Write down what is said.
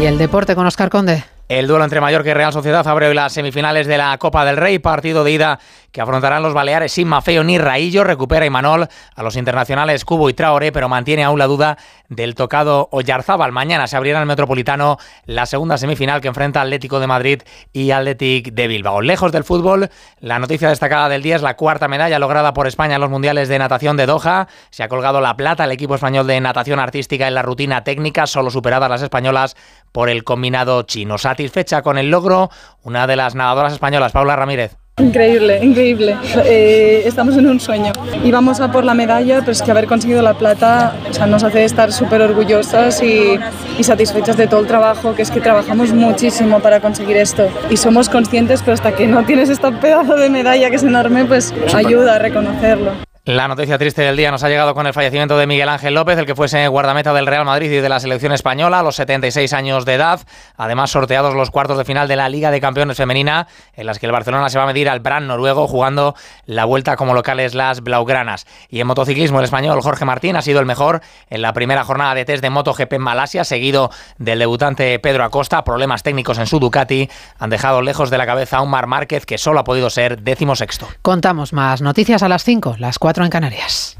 Y el deporte con Oscar Conde. El duelo entre Mallorca y Real Sociedad abre hoy las semifinales de la Copa del Rey, partido de ida que afrontarán los Baleares sin Mafeo ni Raillo. Recupera Imanol a los internacionales Cubo y Traoré, pero mantiene aún la duda del tocado Oyarzábal. Mañana se abrirá el Metropolitano la segunda semifinal que enfrenta Atlético de Madrid y Athletic de Bilbao. Lejos del fútbol, la noticia destacada del día es la cuarta medalla lograda por España en los Mundiales de Natación de Doha. Se ha colgado la plata al equipo español de natación artística en la rutina técnica, solo superadas las españolas por el combinado chino. Satisfecha con el logro, una de las nadadoras españolas, Paula Ramírez. Increíble, increíble. Eh, estamos en un sueño. Y vamos a por la medalla, pues que haber conseguido la plata o sea, nos hace estar súper orgullosas y, y, satisfechas de todo el trabajo, que es que trabajamos muchísimo para conseguir esto. Y somos conscientes, pero hasta que no tienes este pedazo de medalla que es enorme, pues ayuda a reconocerlo. La noticia triste del día nos ha llegado con el fallecimiento de Miguel Ángel López, el que fuese guardameta del Real Madrid y de la selección española a los 76 años de edad. Además, sorteados los cuartos de final de la Liga de Campeones Femenina, en las que el Barcelona se va a medir al Brand noruego jugando la vuelta como locales las Blaugranas. Y en motociclismo, el español Jorge Martín ha sido el mejor en la primera jornada de test de MotoGP Malasia, seguido del debutante Pedro Acosta. Problemas técnicos en su Ducati han dejado lejos de la cabeza a un Mar Márquez que solo ha podido ser décimo sexto. Contamos más noticias a las 5, las 4 en Canarias.